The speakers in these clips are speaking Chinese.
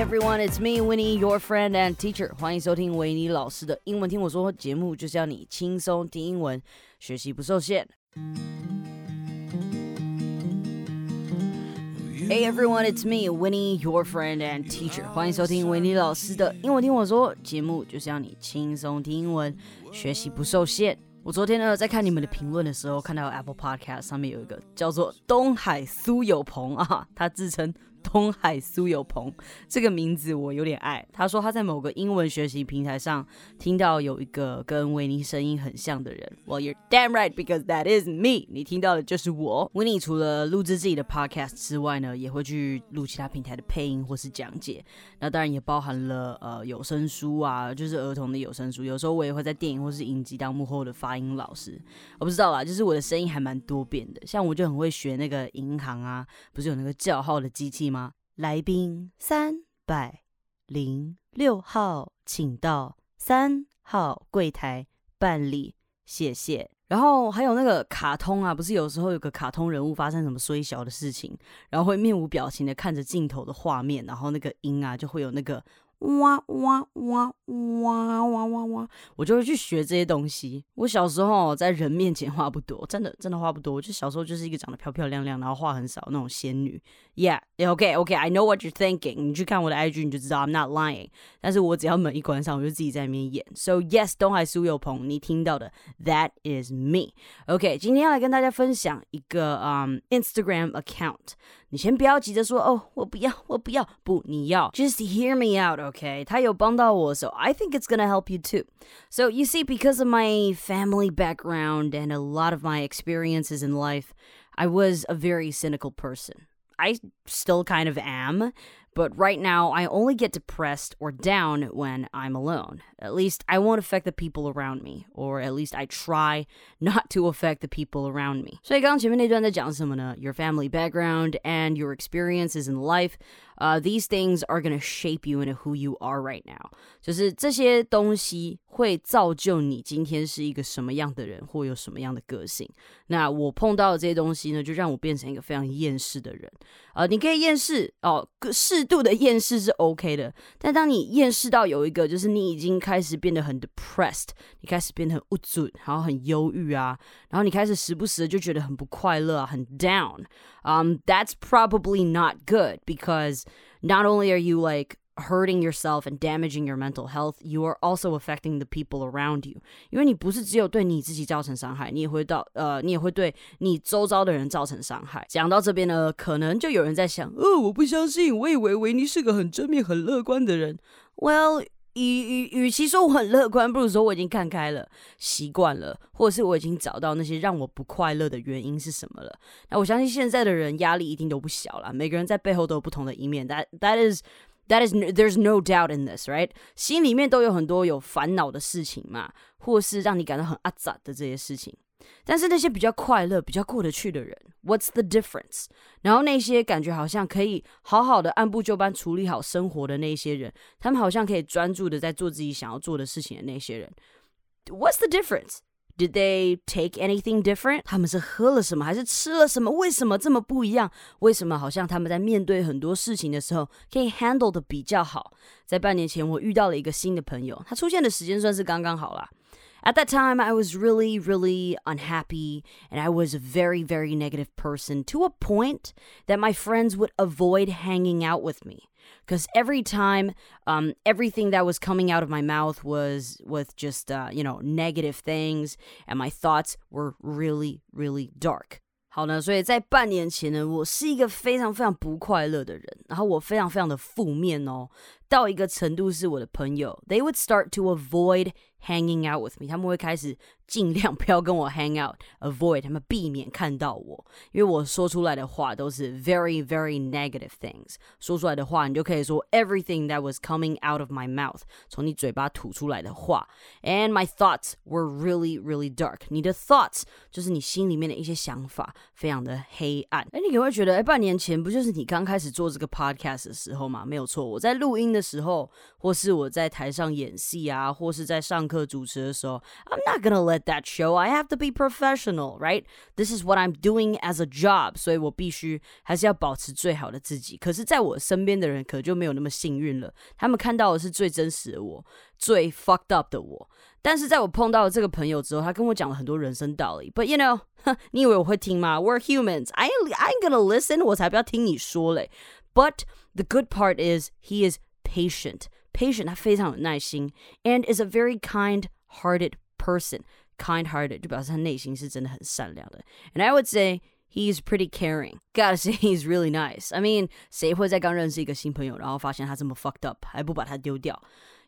everyone, it's me, Winnie, your friend and teacher. 欢迎收听维尼老师的英文听我说节目，就是要你轻松听英文，学习不受限。Hey everyone, it's me, Winnie, your friend and teacher. 欢迎收听维尼老师的英文听我说节目，就是要你轻松听英文，学习不受限。我昨天呢在看你们的评论的时候，看到 Apple Podcast 上面有一个叫做东海苏有朋啊，他自称。东海苏有朋这个名字我有点爱。他说他在某个英文学习平台上听到有一个跟维尼声音很像的人。Well, you're damn right because that is me。你听到的就是我。维尼除了录制自己的 podcast 之外呢，也会去录其他平台的配音或是讲解。那当然也包含了呃有声书啊，就是儿童的有声书。有时候我也会在电影或是影集当幕后的发音老师。我不知道啦，就是我的声音还蛮多变的。像我就很会学那个银行啊，不是有那个叫号的机器吗？来宾三百零六号，请到三号柜台办理，谢谢。然后还有那个卡通啊，不是有时候有个卡通人物发生什么衰小的事情，然后会面无表情的看着镜头的画面，然后那个音啊就会有那个。哇哇哇哇哇哇哇！我就会去学这些东西。我小时候在人面前话不多，真的真的话不多。就小时候就是一个长得漂漂亮亮，然后话很少那种仙女。Yeah, OK, OK. I know what you're thinking. 你去看我的 IG 你就知道 I'm not lying。但是我只要门一关上，我就自己在里面演。So yes，东海苏有朋，你听到的 That is me. OK，今天要来跟大家分享一个嗯 Instagram account。你先不要急着说哦，我不要，我不要，不，你要。Just hear me out, okay? 他有帮到我，so I think it's gonna help you too. So you see, because of my family background and a lot of my experiences in life, I was a very cynical person. I still kind of am, but right now I only get depressed or down when I'm alone. At least I won't affect the people around me, or at least I try not to affect the people around me. 所以刚刚前面那段在讲什么呢？Your family background and your experiences in life uh, these things are going to shape you into who you are right now. 就是这些东西会造就你今天是一个什么样的人，或有什么样的个性。那我碰到的这些东西呢，就让我变成一个非常厌世的人。呃，你可以厌世哦，适 度的厌世是 OK 的。但当你厌世到有一个，就是你已经开始变得很 depressed，你开始变得很不准，然后很忧郁啊，然后你开始时不时的就觉得很不快乐啊，很 down。um, that's probably not good because not only are you like hurting yourself and damaging your mental health, you are also affecting the people around you. 因为你不是只有对你自己造成伤害，你也会到呃，你也会对你周遭的人造成伤害。讲到这边呢，可能就有人在想，哦，我不相信，我以为维尼是个很正面、很乐观的人。Well, 与与与其说我很乐观，不如说我已经看开了，习惯了，或者是我已经找到那些让我不快乐的原因是什么了。那我相信现在的人压力一定都不小了，每个人在背后都有不同的一面。That that is that is there's no doubt in this, right？心里面都有很多有烦恼的事情嘛，或是让你感到很阿杂的这些事情。但是那些比较快乐、比较过得去的人，What's the difference？然后那些感觉好像可以好好的按部就班处理好生活的那些人，他们好像可以专注的在做自己想要做的事情的那些人，What's the difference？Did they take anything different？他们是喝了什么，还是吃了什么？为什么这么不一样？为什么好像他们在面对很多事情的时候可以 handle 的比较好？在半年前，我遇到了一个新的朋友，他出现的时间算是刚刚好啦。At that time, I was really, really unhappy, and I was a very, very negative person to a point that my friends would avoid hanging out with me. Because every time, um, everything that was coming out of my mouth was with just, uh, you know, negative things, and my thoughts were really, really dark. 好呢，所以在半年前呢，我是一个非常非常不快乐的人，然后我非常非常的负面哦，到一个程度是我的朋友，they would start to avoid hanging out with me，他们会开始 尽量不要跟我 hang out，avoid 他们避免看到我，因为我说出来的话都是 very very negative things，说出来的话你就可以说 everything that was coming out of my mouth，从你嘴巴吐出来的话，and my thoughts were really really dark，你的 thoughts 就是你心里面的一些想法，非常的黑暗。哎，你可能会觉得，哎，半年前不就是你刚开始做这个 podcast 的时候吗？没有错，我在录音。 的时候，或是我在台上演戏啊，或是在上课主持的时候，I'm not gonna let that show. I have to be professional, right? This is what I'm doing as a job. 所以我必须还是要保持最好的自己。可是，在我身边的人可就没有那么幸运了，他们看到的是最真实的我，最 fucked up 的我。但是在我碰到了这个朋友之后，他跟我讲了很多人生道理。But you know，你以为我会听吗？We're humans. I I'm gonna listen. 我才不要听你说嘞。But the good part is he is patient. Patient，他非常有耐心，and is a very kind-hearted person. Kind-hearted 就表示他内心是真的很善良的。And I would say he's pretty caring. Gotta say he's really nice. I mean，谁会在刚认识一个新朋友，然后发现他这么 fucked up，还不把他丢掉？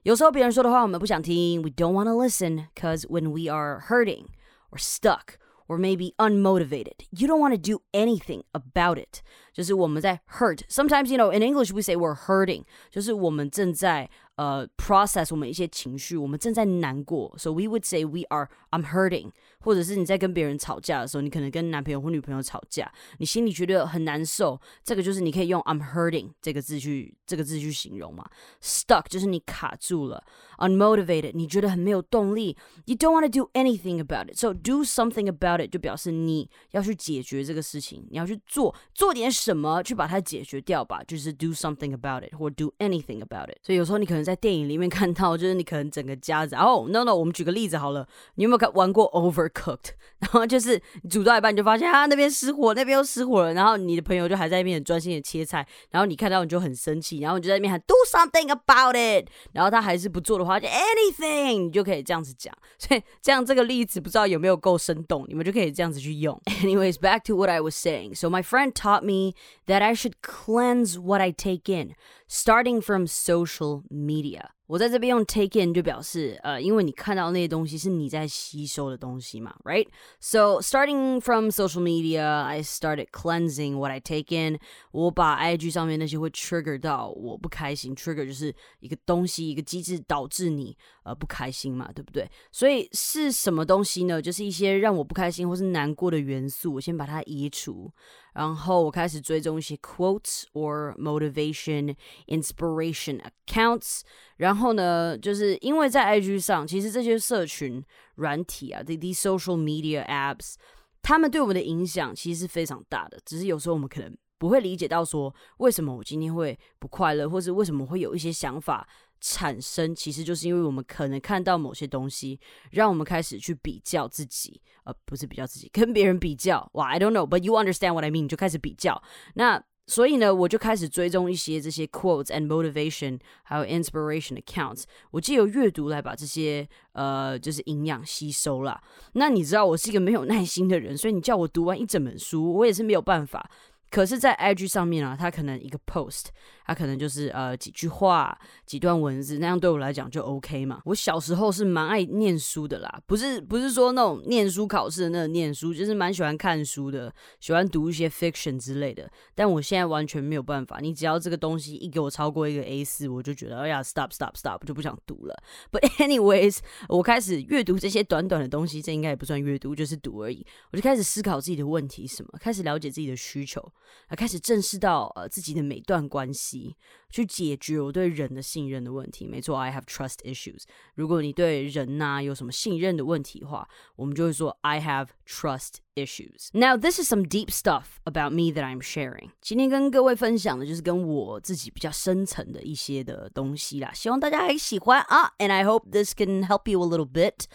有时候别人说的话我们不想听，we don't want to listen because when we are hurting or stuck or maybe unmotivated, you don't want to do anything about it. 就是我们在 hurt. Sometimes you know in English we say we're hurting，就是我们正在 呃 process 我们一些情绪，我们正在难过，so we would say we are I'm hurting，或者是你在跟别人吵架的时候，你可能跟男朋友或女朋友吵架，你心里觉得很难受，这个就是你可以用 I'm hurting 这个字去这个字去形容嘛。Stuck 就是你卡住了，unmotivated 你觉得很没有动力，you don't want to do anything about it，so do something about it 就表示你要去解决这个事情，你要去做做点什么去把它解决掉吧，就是 do something about it 或 do anything about it。所以有时候你可能 在电影里面看到，就是你可能整个家子哦，no no，我们举个例子好了，你有没有看玩过 Overcooked？然后就是煮到一半，你就发现啊那边失火，那边又失火了，然后你的朋友就还在那边很专心的切菜，然后你看到你就很生气，然后你就在那边喊 Do something about it，然后他还是不做的话，就 Anything，你就可以这样子讲。所以这样这个例子不知道有没有够生动，你们就可以这样子去用。Anyways, back to what I was saying. So my friend taught me that I should cleanse what I take in. Starting from social media，我在这边用 take in 就表示，呃，因为你看到那些东西是你在吸收的东西嘛，right？So starting from social media, I started cleansing what I take in。我把 IG 上面那些会 trigger 到我不开心，trigger 就是一个东西，一个机制导致你呃不开心嘛，对不对？所以是什么东西呢？就是一些让我不开心或是难过的元素，我先把它移除。然后我开始追踪一些 quotes or motivation inspiration accounts。然后 然后呢，就是因为在 IG 上，其实这些社群软体啊，这 these social media apps，他们对我们的影响其实是非常大的。只是有时候我们可能不会理解到说，为什么我今天会不快乐，或是为什么会有一些想法。产生其实就是因为我们可能看到某些东西，让我们开始去比较自己，呃，不是比较自己，跟别人比较。哇，I don't know，but you understand what I mean，就开始比较。那所以呢，我就开始追踪一些这些 quotes and motivation，还有 inspiration accounts。我借由阅读来把这些呃，就是营养吸收啦。那你知道我是一个没有耐心的人，所以你叫我读完一整本书，我也是没有办法。可是，在 IG 上面啊，它可能一个 post，它可能就是呃几句话、几段文字，那样对我来讲就 OK 嘛。我小时候是蛮爱念书的啦，不是不是说那种念书考试的那种念书，就是蛮喜欢看书的，喜欢读一些 fiction 之类的。但我现在完全没有办法，你只要这个东西一给我超过一个 A 四，我就觉得哎呀，stop stop stop，就不想读了。But anyways，我开始阅读这些短短的东西，这应该也不算阅读，就是读而已。我就开始思考自己的问题什么，开始了解自己的需求。啊，开始正视到呃自己的每段关系，去解决我对人的信任的问题。没错，I have trust issues。如果你对人呐有什么信任的问题的话，我们就会说 I have trust issues. Now this is some deep stuff about me that I'm sharing. 今天跟各位分享的就是跟我自己比较深层的一些的东西啦，希望大家还喜欢啊。And I hope this can help you a little bit.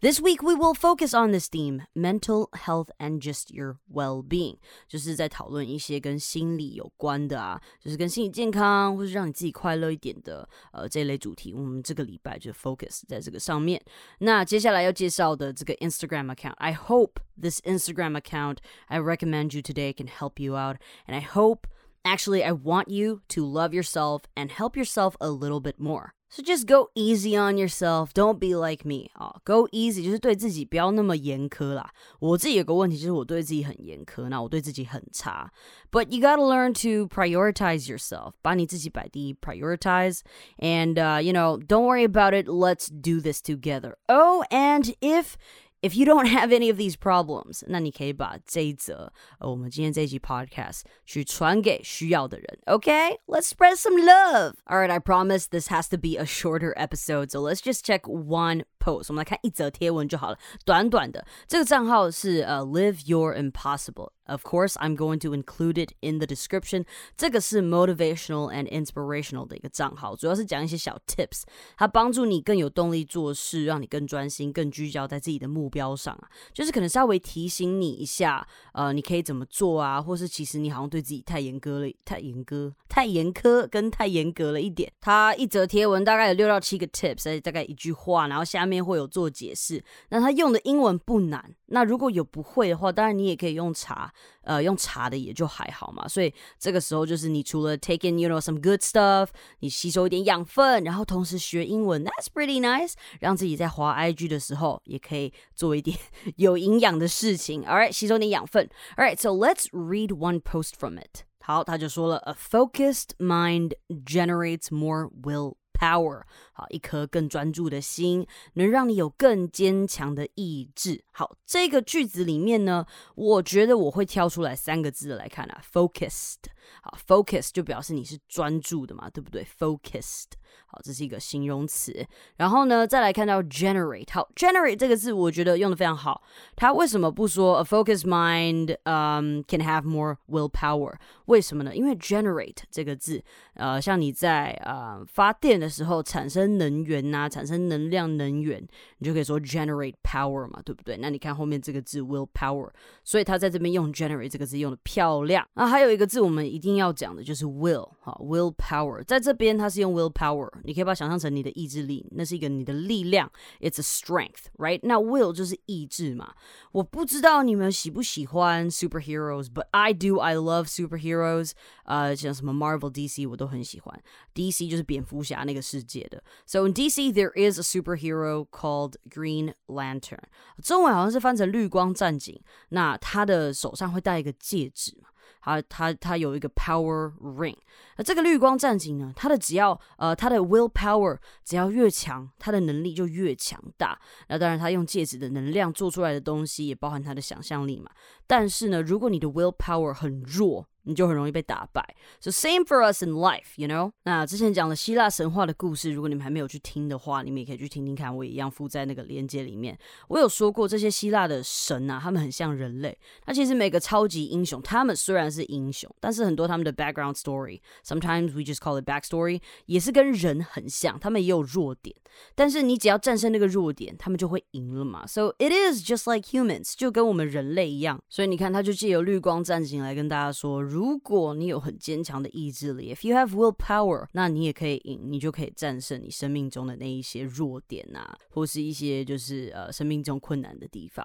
This week we will focus on this theme, mental health and just your well-being，就是在讨论一些跟心理有关的啊，就是跟心理健康或是让你自己快乐一点的呃这类主题。我们这个礼拜就 focus 在这个上面。那接下来要介绍的这个 Instagram account，I hope this Instagram account I recommend you today can help you out, and I hope actually I want you to love yourself and help yourself a little bit more. So just go easy on yourself. Don't be like me 啊，Go easy 就是对自己不要那么严苛啦。我自己有个问题就是我对自己很严苛，那我对自己很差。But you gotta learn to prioritize yourself. 把你自己摆第一，prioritize. And uh, you know, don't worry about it. Let's do this together. Oh, and if if you don't have any of these problems，那你可以把这一则呃我们今天这一集 podcast 去传给需要的人。Okay, let's spread some love. All right, I promise this has to be a shorter episode, so let's just check one post。我们来看一则贴文就好了，短短的。这个账号是呃 Live Your Impossible。Of course, I'm going to include it in the description。这个是 motivational and inspirational 的一个账号，主要是讲一些小 tips，它帮助你更有动力做事，让你更专心、更聚焦在自己的目标上啊。就是可能稍微提醒你一下，呃，你可以怎么做啊，或是其实你好像对自己太严格了，太严格、太严苛跟太严格了一点。它一则贴文大概有六到七个 tips，大概一句话，然后下面会有做解释。那它用的英文不难，那如果有不会的话，当然你也可以用查。呃，用查的也就还好嘛，所以这个时候就是你除了 taking you know some good stuff，你吸收一点养分，然后同时学英文，that's pretty nice，让自己在滑 IG 的时候也可以做一点有营养的事情，alright，吸收点养分，alright，so let's read one post from it。好，他就说了，a focused mind generates more will。power， 好，一颗更专注的心，能让你有更坚强的意志。好，这个句子里面呢，我觉得我会挑出来三个字来看啊，focused。好，focus 就表示你是专注的嘛，对不对？focused，好，这是一个形容词。然后呢，再来看到 generate，好，generate 这个字我觉得用的非常好。它为什么不说 a focused mind，嗯，can have more willpower？为什么呢？因为 generate 这个字，呃，像你在呃发电的时候产生能源呐，产生能量能源，你就可以说 generate power 嘛，对不对？那你看后面这个字 willpower，所以它在这边用 generate 这个字用的漂亮。那还有一个字我们一定要讲的就是 will 哈，willpower，在这边它是用 willpower，你可以把它想象成你的意志力，那是一个你的力量，it's a strength，right？那 will 就是意志嘛。我不知道你们喜不喜欢 superheroes，but I do，I love superheroes。 呃，像什么 Marvel、DC 我都很喜欢。DC 就是蝙蝠侠那个世界的。So in DC there is a superhero called Green Lantern，中文好像是翻成绿光战警。那他的手上会戴一个戒指嘛？他他他有一个 power ring，那这个绿光战警呢，他的只要呃他的 will power 只要越强，他的能力就越强大。那当然，他用戒指的能量做出来的东西也包含他的想象力嘛。但是呢，如果你的 will power 很弱，你就很容易被打败。So same for us in life, you know。那之前讲了希腊神话的故事，如果你们还没有去听的话，你们也可以去听听看。我也一样附在那个链接里面。我有说过，这些希腊的神啊，他们很像人类。那其实每个超级英雄，他们虽然是英雄，但是很多他们的 background story，sometimes we just call it backstory，也是跟人很像。他们也有弱点，但是你只要战胜那个弱点，他们就会赢了嘛。So it is just like humans，就跟我们人类一样。所以你看，他就借由绿光战警来跟大家说。如果你有很坚强的意志力，if you have willpower，那你也可以赢，你就可以战胜你生命中的那一些弱点啊，或是一些就是呃生命中困难的地方。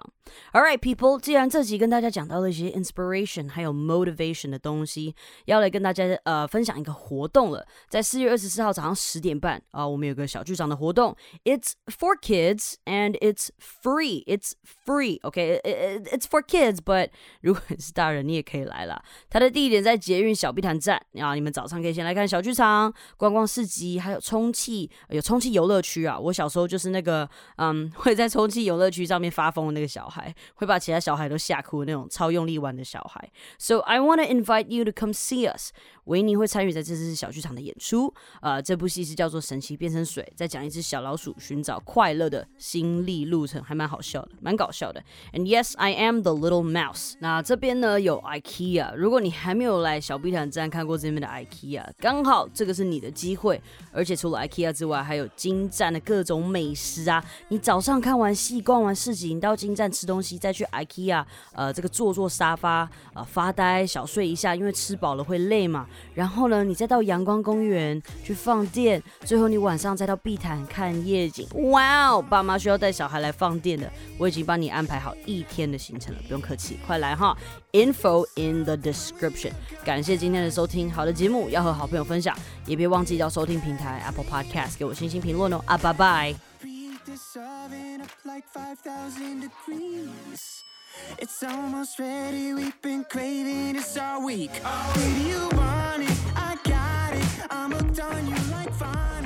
All right, people，既然这集跟大家讲到了一些 inspiration 还有 motivation 的东西，要来跟大家呃分享一个活动了。在四月二十四号早上十点半啊，我们有个小剧场的活动，It's for kids and it's free. It's free. Okay, it's for kids, but 如果你是大人，你也可以来啦。它的地点在捷运小碧潭站啊，你们早上可以先来看小剧场、观光市集，还有充气，有充气游乐区啊。我小时候就是那个，嗯，会在充气游乐区上面发疯的那个小孩，会把其他小孩都吓哭的那种超用力玩的小孩。So I want to invite you to come see us. 维尼会参与在这次小剧场的演出。呃，这部戏是叫做《神奇变身水》，在讲一只小老鼠寻找快乐的心力路程，还蛮好笑的，蛮搞笑的。And yes, I am the little mouse。那这边呢有 IKEA，如果你还没有来小碧潭站看过这边的 IKEA，刚好这个是你的机会。而且除了 IKEA 之外，还有金站的各种美食啊。你早上看完戏、逛完市集，你到金站吃东西，再去 IKEA，呃，这个坐坐沙发，呃，发呆小睡一下，因为吃饱了会累嘛。然后呢，你再到阳光公园去放电，最后你晚上再到碧潭看夜景。哇哦，爸妈需要带小孩来放电的，我已经帮你安排好一天的行程了，不用客气，快来哈！Info in the description。感谢今天的收听，好的节目要和好朋友分享，也别忘记到收听平台 Apple Podcast 给我星星评论哦。啊，拜拜。It's almost ready, we've been craving this all week. Baby, you want it, I got it. I'm hooked on you like phonics.